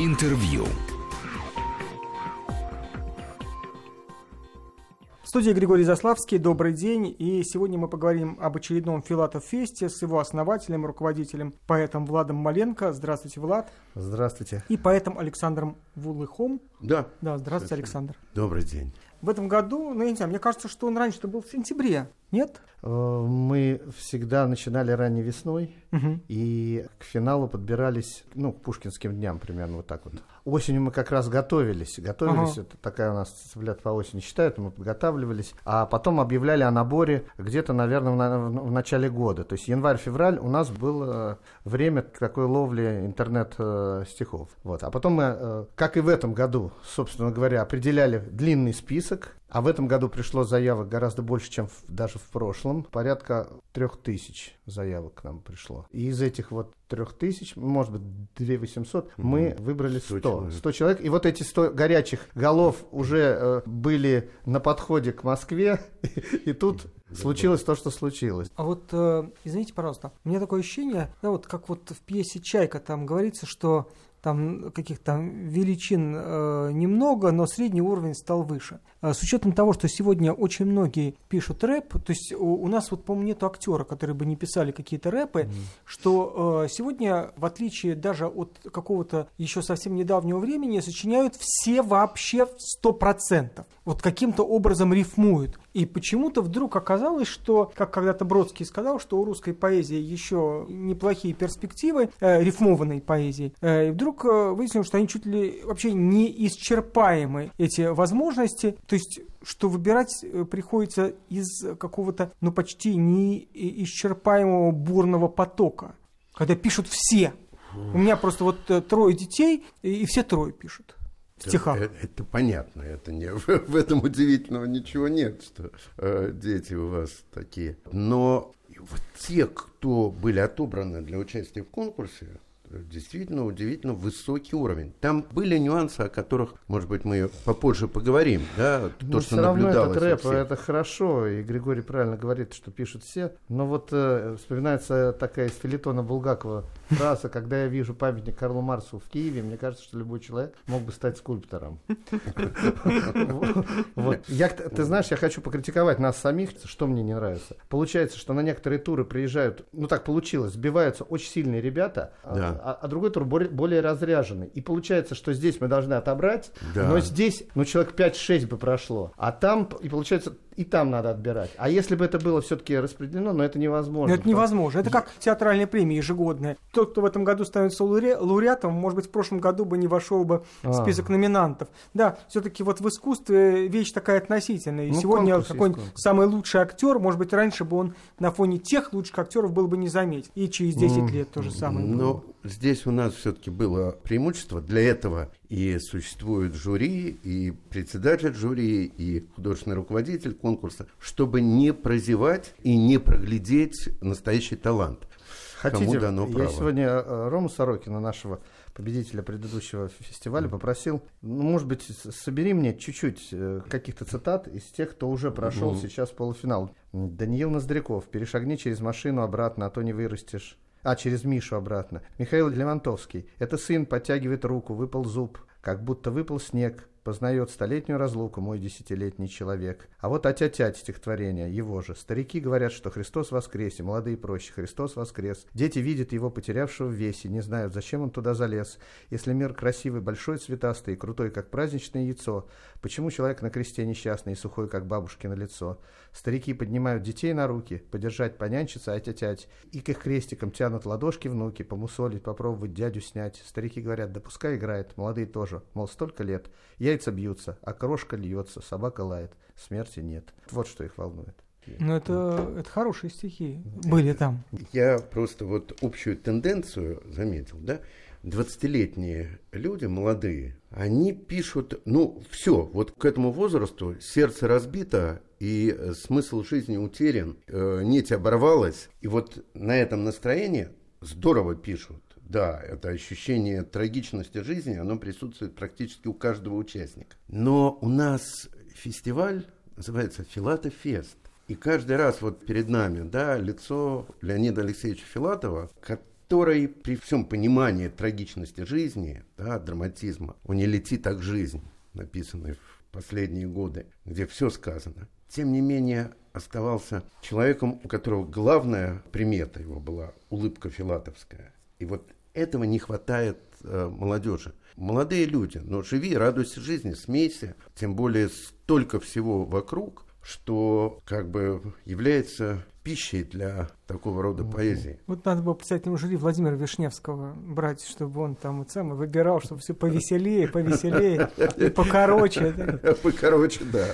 Интервью. В студии Григорий Заславский. Добрый день. И сегодня мы поговорим об очередном Филатов Фесте с его основателем, руководителем, поэтом Владом Маленко. Здравствуйте, Влад. Здравствуйте. И поэтом Александром Вулыхом. Да. Да, здравствуйте, Александр. Добрый день. В этом году, ну, я не знаю, мне кажется, что он раньше-то был в сентябре, нет? Э, Мы всегда начинали ранней весной Мгм. и к финалу подбирались, ну, к пушкинским дням примерно вот так вот. Осенью мы как раз готовились. Готовились, Ага. это такая у нас цыплят по осени считают, мы подготавливались. А потом объявляли о наборе где-то, наверное, в, на- в начале года. То есть январь-февраль у нас было время такой ловли интернет-стихов. Вот. А потом мы, э, как и в этом году, собственно говоря, определяли длинный список. А в этом году пришло заявок гораздо больше, чем в- даже в прошлом. Порядка трех тысяч заявок к нам пришло. И из этих вот трех тысяч, может быть, 2 800, мы выбрали 100. 100 100 человек. человек. И вот эти 100 горячих голов уже э, были на подходе к Москве. И тут случилось то, что случилось. А вот, э, извините, пожалуйста, у меня такое ощущение, да, вот как вот в пьесе «Чайка» там говорится, что там каких-то там величин э, немного, но средний уровень стал выше. Э, с учетом того, что сегодня очень многие пишут рэп, то есть у, у нас вот, по-моему, нету актера, которые бы не писали какие-то рэпы, что э, сегодня, в отличие даже от какого-то еще совсем недавнего времени, сочиняют все вообще в 100%. Вот каким-то образом рифмуют. И почему-то вдруг оказалось, что, как когда-то Бродский сказал, что у русской поэзии еще неплохие перспективы, э, рифмованной поэзии, э, и вдруг э, выяснилось, что они чуть ли вообще неисчерпаемы, эти возможности, то есть что выбирать э, приходится из какого-то, ну, почти неисчерпаемого бурного потока, когда пишут все. У меня просто вот э, трое детей, и и все трое пишут в стихах. Это, это понятно, это не, в, этом удивительного ничего нет, что э, дети у вас такие. Но вот те, кто были отобраны для участия в конкурсе, действительно удивительно высокий уровень. Там были нюансы, о которых, может быть, мы попозже поговорим, да, вот Ну, то, что все равно этот рэп, всех. это хорошо, и Григорий правильно говорит, что пишут все. Но вот э, вспоминается такая из филитона Булгакова фраза, когда я вижу памятник Карлу Марсу в Киеве, мне кажется, что любой человек мог бы стать скульптором. Ты знаешь, я хочу покритиковать нас самих, что мне не нравится. Получается, что на некоторые туры приезжают, ну так получилось, сбиваются очень сильные ребята, а- а другой тур более, более разряженный. И получается, что здесь мы должны отобрать, Да. но здесь, ну, человек 5-6 бы прошло, а там, и получается, и там надо отбирать. А если бы это было все-таки распределено, но это невозможно. Но это невозможно. Это как театральная премия ежегодная. Тот, кто в этом году становится лауре- лауреатом, может быть, в прошлом году бы не вошел бы в А. список номинантов. Да, все-таки вот в искусстве вещь такая относительная. И Ну, сегодня какой-нибудь самый лучший актер, может быть, раньше бы он на фоне тех лучших актеров был бы не заметен. И через 10 лет то же самое. было Но бы. здесь у нас все-таки было преимущество. Для этого и существует жюри, и председатель жюри, и художественный руководитель конкурса, чтобы не прозевать и не проглядеть настоящий талант. Хотите, Кому дано я право. сегодня э, Рому Сорокина, нашего победителя предыдущего фестиваля, попросил, ну, может быть, собери мне чуть-чуть э, каких-то цитат из тех, кто уже прошел сейчас полуфинал. Даниил Ноздряков, перешагни через машину обратно, а то не вырастешь. А, через Мишу обратно. Михаил Левантовский. Это сын подтягивает руку, выпал зуб, как будто выпал снег. Познает столетнюю разлуку мой десятилетний человек. А вот «Атя-тять» стихотворение, его же. Старики говорят, что Христос воскресе, молодые проще, Христос воскрес. Дети видят его, потерявшего в весе, не знают, зачем он туда залез. Если мир красивый, большой, цветастый, крутой, как праздничное яйцо, почему человек на кресте несчастный и сухой, как бабушкино лицо? Старики поднимают детей на руки, подержать, понянчиться, атя-тять, и к их крестикам тянут ладошки внуки, помусолить, попробовать дядю снять. Старики говорят, да пускай играет, молодые тоже, мол, столько лет. Яйца бьются, а крошка льется, собака лает, смерти нет. Вот что их волнует. Ну, это, это хорошие стихи были там. Я просто вот общую тенденцию заметил, да? 20-летние люди, молодые, они пишут, ну, все, вот к этому возрасту сердце разбито, и э, смысл жизни утерян, э, нить оборвалась, и вот на этом настроении здорово пишут. Да, это ощущение трагичности жизни, оно присутствует практически у каждого участника. Но у нас фестиваль называется «Филатов Фест». И каждый раз вот перед нами, да, лицо Леонида Алексеевича Филатова, который при всем понимании трагичности жизни, да, драматизма, он не летит так жизнь, написанный в последние годы, где все сказано, тем не менее оставался человеком, у которого главная примета его была улыбка филатовская. И вот этого не хватает э, молодежи. Молодые люди, но живи, радуйся жизни, смейся, тем более столько всего вокруг, что как бы является пищей для такого рода поэзии. Вот надо было писать ему жюри Владимира Вишневского брать, чтобы он там вот сам выбирал, чтобы все повеселее, повеселее и покороче. Покороче, да.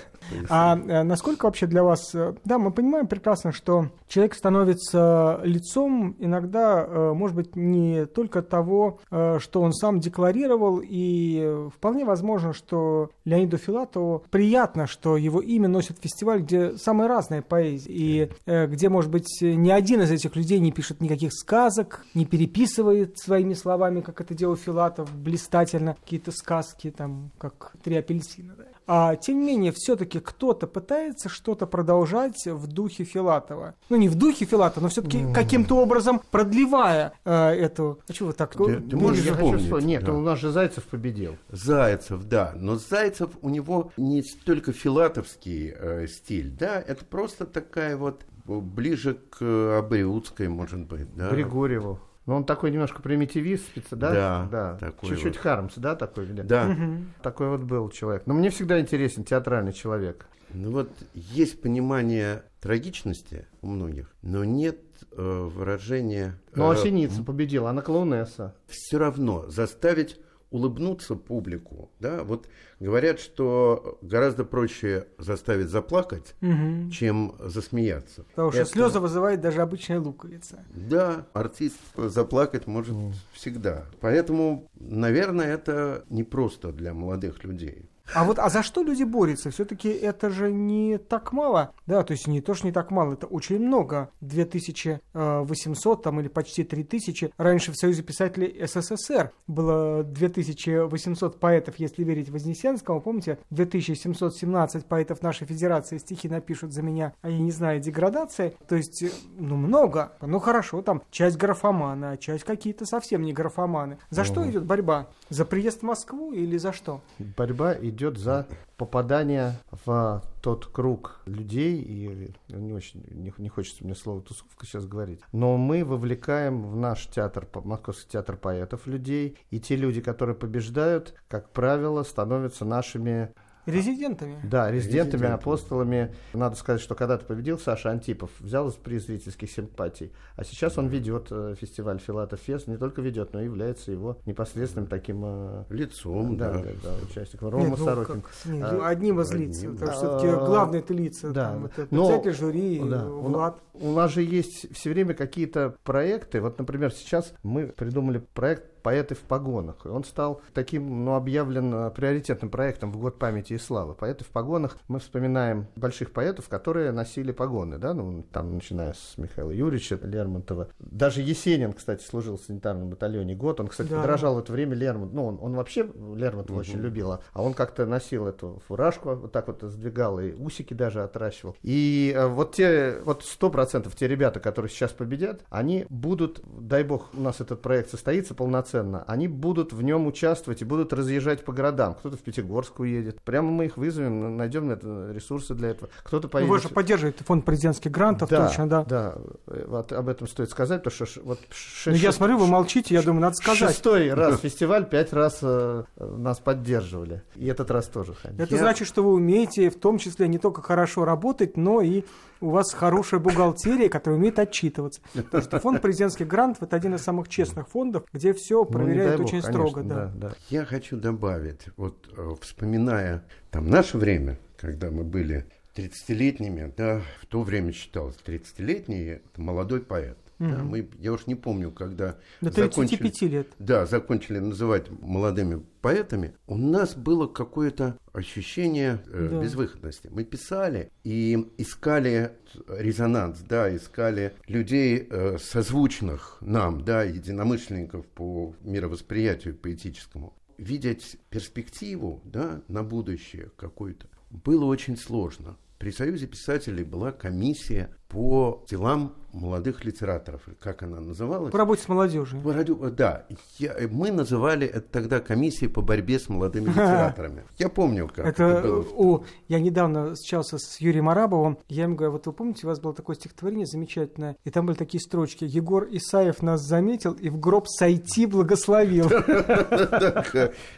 А э, насколько вообще для вас... Э, да, мы понимаем прекрасно, что человек становится лицом иногда, э, может быть, не только того, что он сам декларировал, и вполне возможно, что Леониду Филатову приятно, что его имя носит фестиваль, где самые разные поэзии, и где, может быть, не один из этих людей не пишет никаких сказок, не переписывает своими словами, как это делал Филатов, блистательно какие-то сказки, там, как «Три апельсина». Да? А тем не менее, все-таки кто-то пытается что-то продолжать в духе Филатова. Ну, не в духе Филатова, но все-таки mm. каким-то образом продлевая э, эту... А что вы так... Ты, ты можешь я помнить, хочу Нет, да. у нас же Зайцев победил. Зайцев, да. Но Зайцев, у него не столько филатовский э, стиль, да, это просто такая вот ближе к Абриутской, может быть, да. Григорьеву. Но он такой немножко примитивист, спеца, да? Да. да. Такой Чуть-чуть вот. Хармс, да, такой? Да. Угу. Такой вот был человек. Но мне всегда интересен театральный человек. Ну вот есть понимание трагичности у многих, но нет э, выражения... Ну, а Синица э, победила, она клоунесса. Все равно заставить улыбнуться публику, да, вот говорят, что гораздо проще заставить заплакать, угу. чем засмеяться. Потому что Это... слезы вызывает даже обычная луковица. Да, артист заплакать может mm. всегда. Поэтому, наверное, это не просто для молодых людей. А вот, а за что люди борются? Все-таки это же не так мало, да, то есть не то, что не так мало, это очень много. 2800 там или почти 3000. Раньше в Союзе писателей СССР было 2800 поэтов, если верить Вознесенскому. Помните, 2717 поэтов нашей федерации стихи напишут за меня, а я не знаю, деградация. То есть, ну, много. Ну, хорошо, там часть графомана, а часть какие-то совсем не графоманы. За угу. что идет борьба? За приезд в Москву или за что? Борьба и идет за попадание в тот круг людей, и не очень не, не хочется мне слово тусовка сейчас говорить, но мы вовлекаем в наш театр, Московский театр поэтов людей, и те люди, которые побеждают, как правило, становятся нашими Резидентами. Да, резидентами, резидентами, апостолами. Надо сказать, что когда-то победил Саша Антипов, взял приз зрительских симпатий. А сейчас он ведет э, фестиваль Филатов Фест, не только ведет, но и является его непосредственным таким... Э, Лицом, да. Да, да, да участником. Рома Нет, ну, Сорокин. Как, а, одним из лиц. Одним. Потому что все-таки главные это лица. Да. Там, это но, жюри, да, Влад. У, у нас же есть все время какие-то проекты. Вот, например, сейчас мы придумали проект «Поэты в погонах». И он стал таким, ну, объявлен э, приоритетным проектом в год памяти и славы. «Поэты в погонах» мы вспоминаем больших поэтов, которые носили погоны, да, ну, там, начиная с Михаила Юрьевича Лермонтова. Даже Есенин, кстати, служил в санитарном батальоне год. Он, кстати, да. подражал в это время Лермонтову. Ну, он, он вообще Лермонтова угу. очень любил, а он как-то носил эту фуражку, вот так вот сдвигал, и усики даже отращивал. И э, вот те, вот сто процентов те ребята, которые сейчас победят, они будут, дай бог, у нас этот проект состоится полноценно, полноценно, они будут в нем участвовать и будут разъезжать по городам. Кто-то в Пятигорск уедет. Прямо мы их вызовем, найдем ресурсы для этого. Кто-то поедет... Ну, вы же поддерживаете фонд президентских грантов, да, точно, да? Да, вот об этом стоит сказать, потому что вот... Шесть, ну, я смотрю, вы молчите, я думаю, надо сказать. Шестой раз фестиваль, пять раз э, нас поддерживали. И этот раз тоже. Это значит, что вы умеете в том числе не только хорошо работать, но и у вас хорошая бухгалтерия, которая умеет отчитываться. Потому что фонд президентских грантов – это один из самых честных фондов, где все ну, проверяют ну, очень бог, строго. Конечно, да. Да, да. Я хочу добавить, вот э, вспоминая там наше время, когда мы были 30-летними, да, в то время считалось 30-летний это молодой поэт. Угу. Да, мы, я уж не помню, когда До 35 закончили, лет. Да, закончили называть молодыми поэтами, у нас было какое-то ощущение э, да. безвыходности. Мы писали и искали резонанс, да, искали людей э, созвучных нам, да, единомышленников по мировосприятию поэтическому. Видеть перспективу, да, на будущее какой-то было очень сложно. При Союзе писателей была комиссия по делам молодых литераторов, как она называлась? По работе с молодежью. По да. Я, мы называли это тогда комиссией по борьбе с молодыми литераторами. Я помню, как это, это было. О, я недавно встречался с Юрием Арабовым. Я ему говорю, вот вы помните, у вас было такое стихотворение замечательное, и там были такие строчки. Егор Исаев нас заметил и в гроб сойти благословил.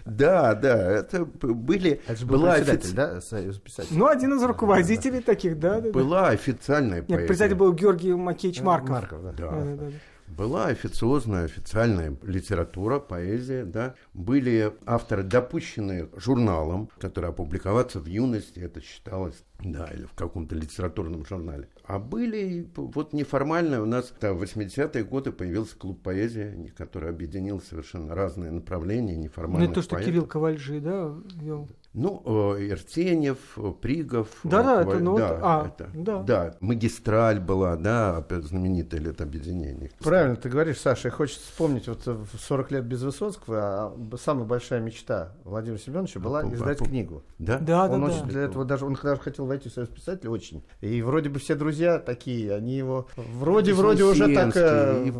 Да, да, это были... Это был председатель, да, Союз писателей? Ну, один из руководителей таких, да. Была официальная поэзия. Председатель был Георгий Макеевич Марков. Марков, да. Была официозная, официальная литература, поэзия, да. Были авторы, допущенные журналом, который опубликоваться в юности, это считалось, да, или в каком-то литературном журнале. А были вот неформально, у нас в 80-е годы появился клуб поэзии, который объединил совершенно разные направления неформальных Ну, то, что поэтов. Кирилл Ковальжи, да, вел? Ну, э, Иртенев, э, Пригов. Да, да, это, ну, да, а, это, да. да, магистраль была, да, знаменитое лет объединение. Правильно ты говоришь, Саша, хочется вспомнить, вот в 40 лет без Высоцкого, а самая большая мечта Владимира Семеновича была а, издать а, книгу. Да? Да, он да, очень да. для этого даже, он даже хотел войти в союз писателей очень. И вроде бы все друзья такие, они его вроде, вроде уже так э, и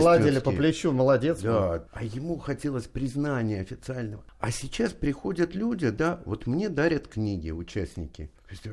гладили по плечу, молодец. Да, а ему хотелось признания официального. А сейчас приходят люди, да, вот мне дарят книги участники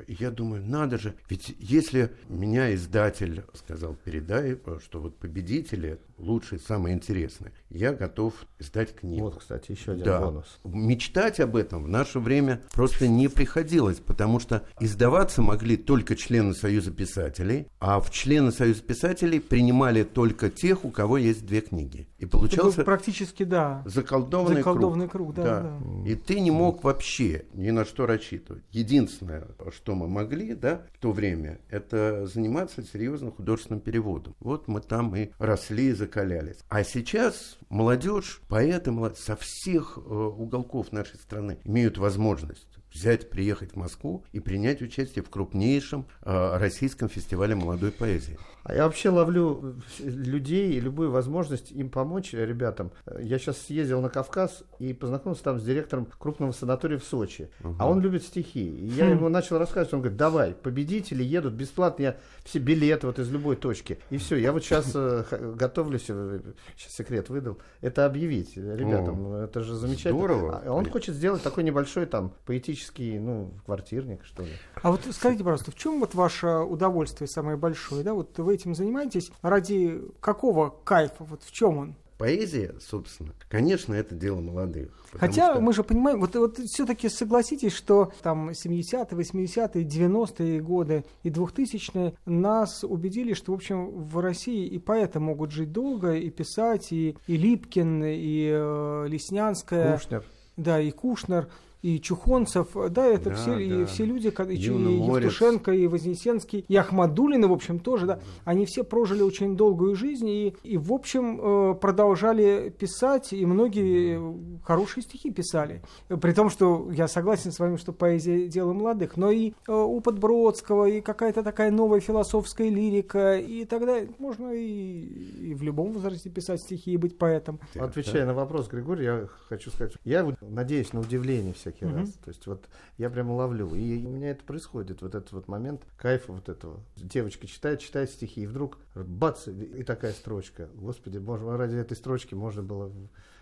я думаю, надо же, ведь если меня издатель сказал, передай, что вот победители лучшие, самые интересные, я готов издать книгу. Вот, кстати, еще один да. бонус. Мечтать об этом в наше время просто не приходилось, потому что издаваться могли только члены Союза писателей, а в члены Союза писателей принимали только тех, у кого есть две книги. И получался практически, да, заколдованный, заколдованный круг. круг да, да. Да. И ты не мог вообще ни на что рассчитывать. Единственное, что мы могли, да, в то время, это заниматься серьезным художественным переводом. Вот мы там и росли, и закалялись. А сейчас молодежь, поэты молодежь со всех э, уголков нашей страны имеют возможность взять, приехать в Москву и принять участие в крупнейшем э, российском фестивале молодой поэзии. А я вообще ловлю людей и любую возможность им помочь ребятам. Я сейчас съездил на Кавказ и познакомился там с директором крупного санатория в Сочи. Угу. А он любит стихи. И я хм. ему начал рассказывать, он говорит, давай, победители едут бесплатно, я все билеты вот из любой точки. И все, я вот сейчас э, готовлюсь, э, сейчас секрет выдал, это объявить ребятам. О, это же замечательно. Здорово. А он хочет сделать такой небольшой там поэтический, ну, квартирник, что ли. А вот скажите, пожалуйста, в чем вот ваше удовольствие самое большое, да, вот вы этим занимаетесь, ради какого кайфа, вот в чем он? Поэзия, собственно, конечно, это дело молодых. Хотя что... мы же понимаем, вот, вот все-таки согласитесь, что там 70-е, 80-е, 90-е годы и 2000-е нас убедили, что, в общем, в России и поэты могут жить долго, и писать, и, и Липкин, и э, Леснянская. Кушнер. Да, и Кушнер и Чухонцев, да, это да, все, да. И все люди, и, и Евтушенко, и Вознесенский, и Ахмадулины, в общем, тоже, да, они все прожили очень долгую жизнь и, и в общем, э, продолжали писать, и многие хорошие стихи писали. При том, что я согласен с вами, что поэзия – дело молодых, но и э, опыт Бродского, и какая-то такая новая философская лирика, и тогда можно и, и в любом возрасте писать стихи и быть поэтом. Отвечая на вопрос, Григорий, я хочу сказать, я надеюсь на удивление всех всякий mm-hmm. раз. То есть вот я прямо ловлю. И у меня это происходит, вот этот вот момент кайфа вот этого. Девочка читает, читает стихи, и вдруг бац, и такая строчка. Господи, можно, ради этой строчки можно было...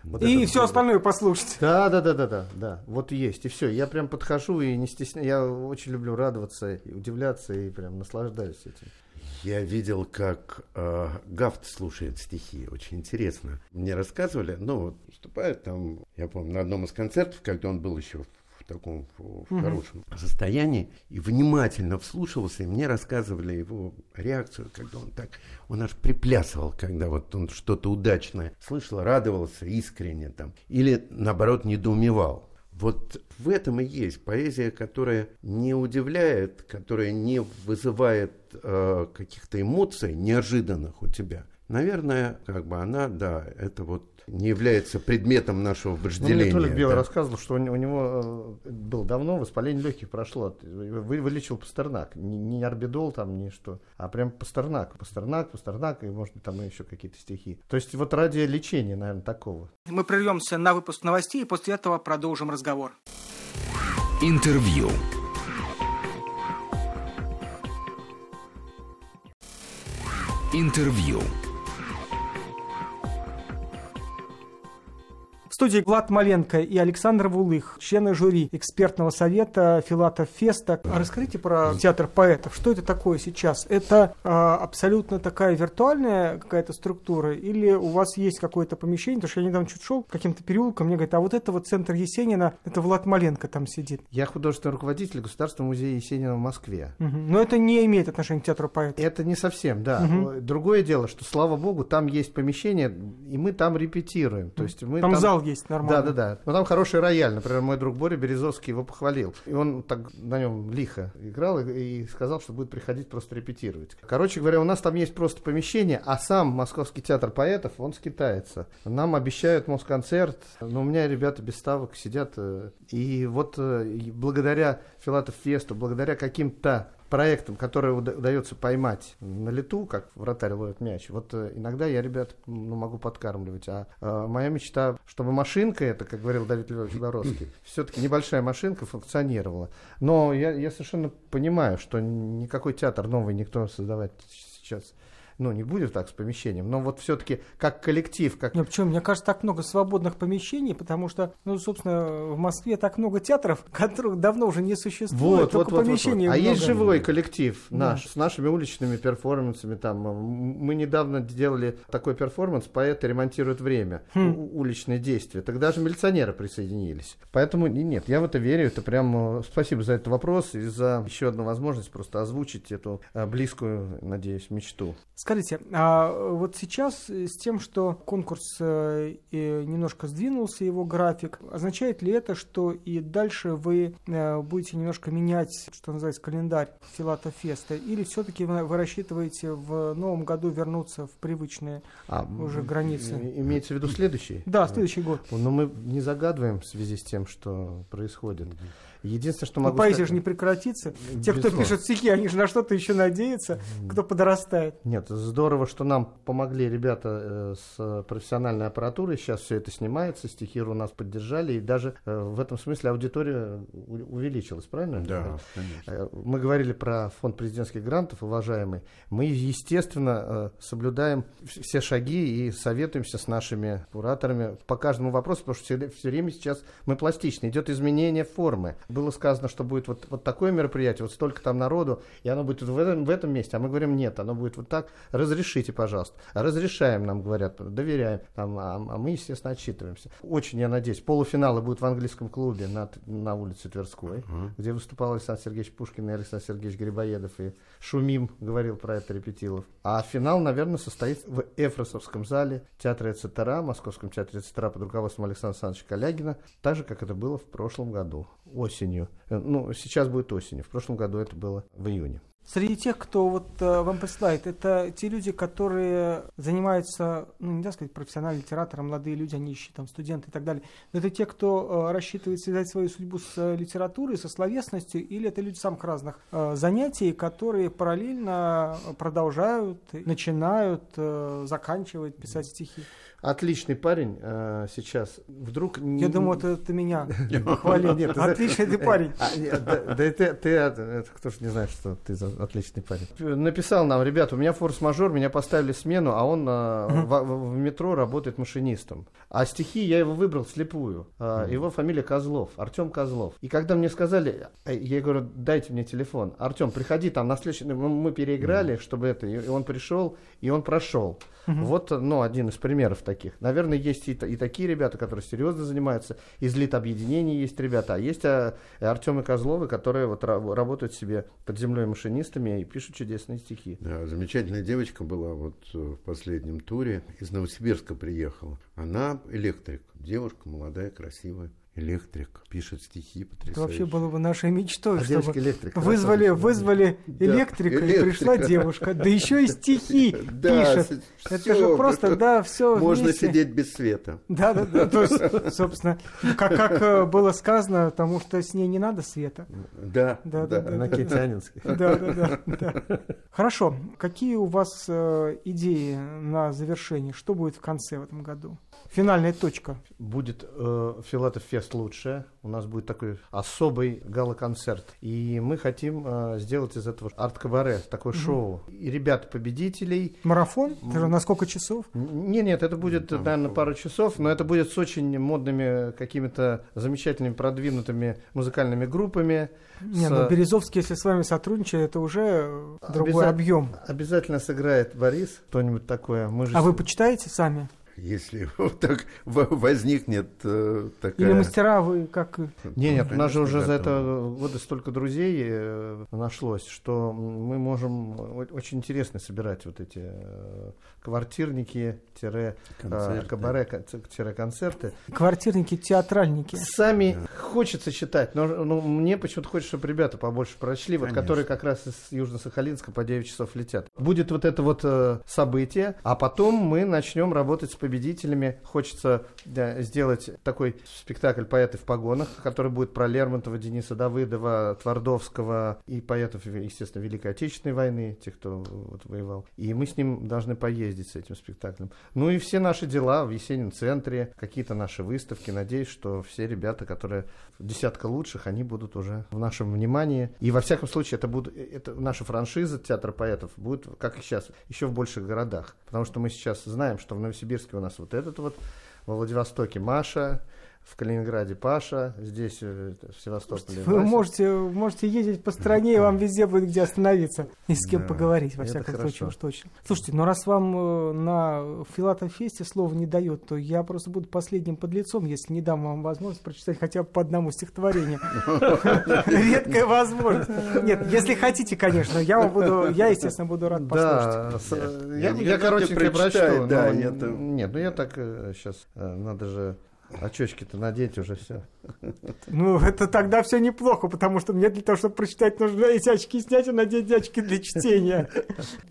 Вот и все остальное послушать. Да, да, да, да, да, да. Вот есть. И все. Я прям подхожу и не стесняюсь. Я очень люблю радоваться, и удивляться, и прям наслаждаюсь этим. Я видел, как э, Гафт слушает стихи. Очень интересно. Мне рассказывали, ну, вот, выступает там, я помню, на одном из концертов, когда он был еще в таком в, в хорошем состоянии и внимательно вслушивался, и мне рассказывали его реакцию, когда он так, он аж приплясывал, когда вот он что-то удачное слышал, радовался искренне там, или наоборот недоумевал. Вот в этом и есть поэзия, которая не удивляет, которая не вызывает э, каких-то эмоций неожиданных у тебя. Наверное, как бы она, да, это вот не является предметом нашего вожделения. Ну, мне Толик Белый да. рассказывал, что у него э, было давно воспаление легких прошло. Вы, вылечил Пастернак. Не, не орбидол там, не что, а прям Пастернак. Пастернак, Пастернак, и может быть там еще какие-то стихи. То есть вот ради лечения, наверное, такого. Мы прервемся на выпуск новостей, и после этого продолжим разговор. Интервью. Интервью. Студии Влад Маленко и Александр Вулых, члены жюри экспертного совета Филатов Феста. Расскажите про театр поэтов. Что это такое сейчас? Это а, абсолютно такая виртуальная какая-то структура или у вас есть какое-то помещение? Потому что я недавно чуть шел каким-то переулком, мне говорят, а вот это вот центр Есенина, это Влад Маленко там сидит. Я художественный руководитель Государственного музея Есенина в Москве. Угу. Но это не имеет отношения к театру поэтов. Это не совсем, да. Мгм. Другое дело, что, слава богу, там есть помещение, и мы там репетируем. То есть мы Там, зал есть Да, нормально. да, да. Но там хороший рояль. Например, мой друг Боря Березовский его похвалил. И он так на нем лихо играл и, и сказал, что будет приходить просто репетировать. Короче говоря, у нас там есть просто помещение, а сам Московский театр поэтов, он скитается. Нам обещают Москонцерт, но у меня ребята без ставок сидят. э, И вот э, благодаря Филатов Фесту, благодаря каким-то проектам, которые уда- удается поймать на лету, как вратарь ловит мяч, вот э, иногда я ребят ну, могу подкармливать. А э, моя мечта, чтобы машинка эта, как говорил Давид Львович Боровский, все-таки небольшая машинка функционировала. Но я, я совершенно понимаю, что никакой театр новый никто создавать сейчас ну, не будет так с помещением, но вот все-таки как коллектив, как Ну, почему? Мне кажется, так много свободных помещений, потому что, ну, собственно, в Москве так много театров, которых давно уже не существует, Вот, только вот, вот, вот, помещений вот. А много. есть живой коллектив Да. наш, с нашими уличными перформансами. Там. Мы недавно делали такой перформанс «Поэты ремонтируют время», Хм. уличные действия. Тогда даже милиционеры присоединились. Поэтому нет, я в это верю. Это прям э, спасибо за этот вопрос и за еще одну возможность просто озвучить эту э, близкую, надеюсь, мечту. Скажите, а вот сейчас с тем, что конкурс э, немножко сдвинулся, его график, означает ли это, что и дальше вы э, будете немножко менять, что называется, календарь Филата Феста, или все-таки вы рассчитываете в новом году вернуться в привычные? А, Уже границы. Имеется в виду следующий? Да, следующий год. Но мы не загадываем в связи с тем, что происходит. Единственное, что Ну, могу поэзия сказать- же не прекратится. Те, кто пишет стихи, они же на что-то еще надеются, кто подрастает. Нет, здорово, что нам помогли ребята э, с профессиональной аппаратурой. Сейчас все это снимается, стихиру нас поддержали, и даже э, в этом смысле аудитория увеличилась, правильно? Да, говорю? конечно. Э, Мы говорили про фонд президентских грантов, уважаемый. Мы, естественно, э, соблюдаем вс- все шаги и советуемся с нашими кураторами по каждому вопросу, потому что все, время сейчас мы пластичны, идет изменение формы. Было сказано, что будет вот, вот такое мероприятие, вот столько там народу, и оно будет в этом, в этом месте, а мы говорим, нет, оно будет вот так, разрешите, пожалуйста. Разрешаем, нам говорят, доверяем, там, а, а мы, естественно, отчитываемся. Очень, я надеюсь, полуфиналы будут в английском клубе на, на улице Тверской, где выступал Александр Сергеевич Пушкин и Александр Сергеевич Грибоедов, и Шумим говорил про это Репетилов. А финал, наверное, состоится в Эфросовском зале театра ЭЦТРА, Московском театре ЭЦТРА под руководством Александра Александровича Калягина, так же, как это было в прошлом году, осенью. Э, Ну, сейчас будет осенью, в прошлом году это было в июне. Среди тех, кто вот э, вам присылает, это те люди, которые занимаются, ну, нельзя сказать, профессиональным литератором, молодые люди, они еще там студенты и так далее. Но это те, кто э, рассчитывает связать свою судьбу с э, литературой, со словесностью, или это люди самых разных э, занятий, которые параллельно продолжают, начинают, э, заканчивают писать стихи. Отличный парень э, сейчас. Вдруг... Я думаю, это ты меня похвалил. Нет, Отличный ты парень. А, да, да ты, это, кто ж не знает, что ты за отличный парень. Написал нам, ребята, у меня форс-мажор, меня поставили смену, а он а, в, метро работает машинистом. А стихи я его выбрал слепую. А, Его фамилия Козлов, Артем Козлов. И когда мне сказали, а, я говорю, дайте мне телефон. Артем, приходи там на следующий... Мы переиграли, чтобы это... И он пришел, и он прошел. Вот, ну, один из примеров таких. Наверное, есть и, та- и такие ребята, которые серьезно занимаются. Из лит-объединений есть ребята. А есть а, Артемы Козловы, которые вот ра- работают себе под землей машинистами и пишут чудесные стихи. Да, замечательная девочка была вот э, в последнем туре. Из Новосибирска приехала. Она электрик. Девушка молодая, красивая. Электрик. Пишет стихи Это потрясающие. вообще было бы нашей мечтой, А чтобы электрик. вызвали, красавица. вызвали Да, электрика, и электрика. пришла девушка, да еще и стихи Да, пишет. Это же просто, это да, все Можно вместе. сидеть без света. Да, да, да. То есть, собственно, как, как э, было сказано, потому что с ней не надо света. Да, Да, да, да. Она Кетянинская. Да, да, да, да. Хорошо. Какие у вас э, идеи на завершение? Что будет в конце в этом году? Финальная точка. Будет э, Филатов Фест Брест лучшее. У нас будет такой особый гала-концерт. И мы хотим э, сделать из этого арт-кабаре, такое шоу. И ребят победителей. Марафон? Это на сколько часов? Не, нет, это будет, там наверное, по- пару часов, но это будет с очень модными, какими-то замечательными, продвинутыми музыкальными группами. Не, с- ну Березовский, если с вами сотрудничает, это уже другой Обяза- объем. Обязательно сыграет Борис, что-нибудь такое. Мы же А вы почитаете сами? Если вот так возникнет э, такая... Или мастера вы как... Не, нет, у нас же уже за это годы столько друзей э, нашлось, что мы можем очень интересно собирать вот эти э, квартирники, тире, э, Концерты. кабаре, кон- тире концерты. Квартирники, театральники. Сами хочется читать, но ну, мне почему-то хочется, чтобы ребята побольше прочли, вот, Конечно. которые как раз из Южно-Сахалинска по 9 часов летят. Будет вот это вот событие, а потом мы начнем работать с победителями. Хочется да, сделать такой спектакль «Поэты в погонах», который будет про Лермонтова, Дениса Давыдова, Твардовского и поэтов, естественно, Великой Отечественной войны, тех, кто вот, воевал. И мы с ним должны поездить с этим спектаклем. Ну и все наши дела в Есенин центре, какие-то наши выставки. Надеюсь, что все ребята, которые десятка лучших, они будут уже в нашем внимании. И во всяком случае, это будет это наша франшиза театра поэтов будет, как и сейчас, еще в больших городах. Потому что мы сейчас знаем, что в Новосибирске у нас вот этот вот, во Владивостоке Маша, в Калининграде Паша, здесь э, в Севастополе. Вы Вася. можете, можете ездить по стране, и вам везде будет где остановиться. И с кем Да, поговорить, во всяком хорошо. случае, уж точно. Слушайте, ну раз вам э, на Филатов-фесте слово не дает, то я просто буду последним подлецом, если не дам вам возможность прочитать хотя бы по одному стихотворению. Редкая возможность. Нет, если хотите, конечно, я вам буду, я, естественно, буду рад послушать. Я, тебе прочитаю, но- Нет, ну я так сейчас, надо же очечки-то надеть уже все. Ну, это тогда все неплохо, потому что мне для того, чтобы прочитать, нужно эти очки снять и надеть очки для чтения.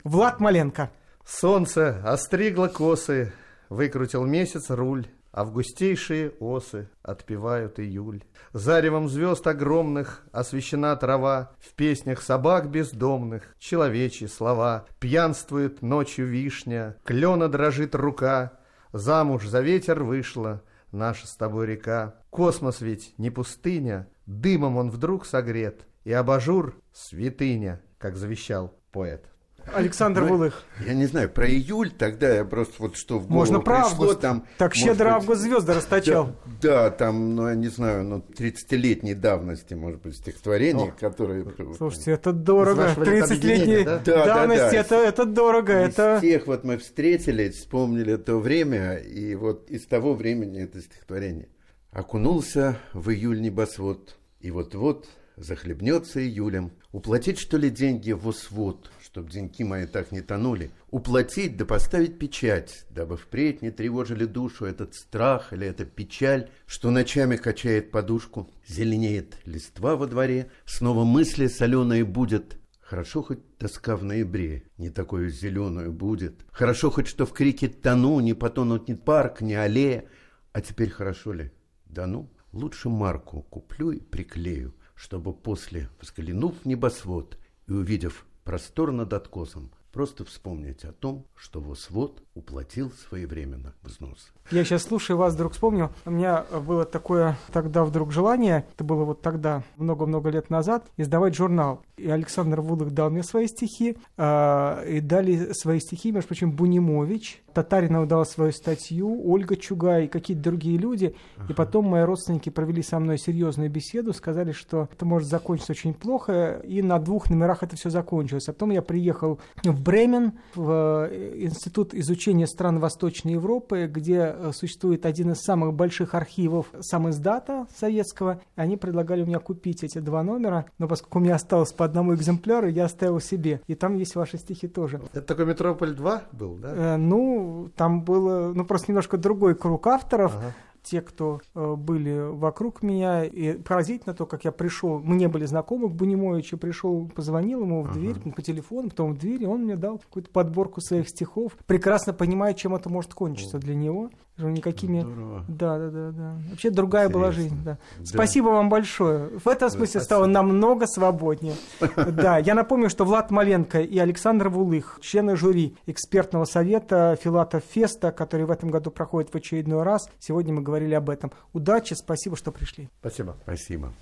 Влад Маленко. Солнце остригло косы, выкрутил месяц руль, Августейшие осы отпевают июль. Заревом звезд огромных освещена трава, В песнях собак бездомных человечьи слова. Пьянствует ночью вишня, клена дрожит рука, Замуж за ветер вышла наша с тобой река. Космос ведь не пустыня, дымом он вдруг согрет, И абажур — святыня, как завещал поэт. Александр Ну, Вулых. Я не знаю, про июль тогда я просто вот что в голову Можно про август. там... Так щедро быть, август звезды расточал. Да, да, там, ну, я не знаю, ну, 30-летней давности, может быть, стихотворение, которое... Слушайте, это дорого. Из вашего лета 30-летней объединения, да? Да, да, давности, да. это, это дорого. Из Это... тех вот мы встретились, вспомнили то время, и вот из того времени это стихотворение. Окунулся в июль небосвод, и вот-вот захлебнется июлем. Уплатить, что ли, деньги в свод, чтоб деньги мои так не тонули? Уплатить да поставить печать, дабы впредь не тревожили душу этот страх или эта печаль, что ночами качает подушку. Зеленеет листва во дворе, снова мысли соленые будет, Хорошо хоть тоска в ноябре не такую зеленую будет. Хорошо хоть, что в крике тону не потонут ни парк, ни аллея. А теперь хорошо ли? Да ну, лучше марку куплю и приклею, чтобы после, взглянув в небосвод и увидев простор над откосом, просто вспомнить о том, что восвод уплатил своевременно взнос. Я сейчас слушаю вас, вдруг вспомнил. У меня было такое тогда вдруг желание, это было вот тогда, много-много лет назад, издавать журнал. И Александр Вулых дал мне свои стихи, а, и дали свои стихи, между прочим, Бунимович, Татаринов дал свою статью, Ольга Чугай и какие-то другие люди. И потом мои родственники провели со мной серьезную беседу, сказали, что это может закончиться очень плохо, и на двух номерах это все закончилось. А потом я приехал в Бремен, в э, Институт изучения стран Восточной Европы, где э, существует один из самых больших архивов сам издата советского. Они предлагали мне купить эти два номера, но поскольку у меня осталось по одному экземпляру, я оставил себе. И там есть ваши стихи тоже. Это такой Метрополь 2 был, да? Э, ну, там было, ну, просто немножко другой круг авторов. Ага. Те, кто э, были вокруг меня, и поразительно то, как я пришел, мы не были знакомы к Бунимовичу, пришел, позвонил ему в дверь, по телефону, потом в дверь, и он мне дал какую-то подборку своих стихов, прекрасно понимая, чем это может кончиться для него. Никакими... Здорово. Да, да, да, да. Вообще другая была Интересно. жизнь, да. Да. Спасибо вам большое. В этом смысле стало намного свободнее. Да, я напомню, что Влад Маленко и Александр Вулых, члены жюри экспертного совета Филатов Феста, который в этом году проходит в очередной раз. Сегодня мы говорили об этом. Удачи, спасибо, что пришли. Спасибо. Спасибо.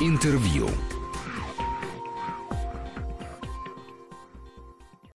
Интервью.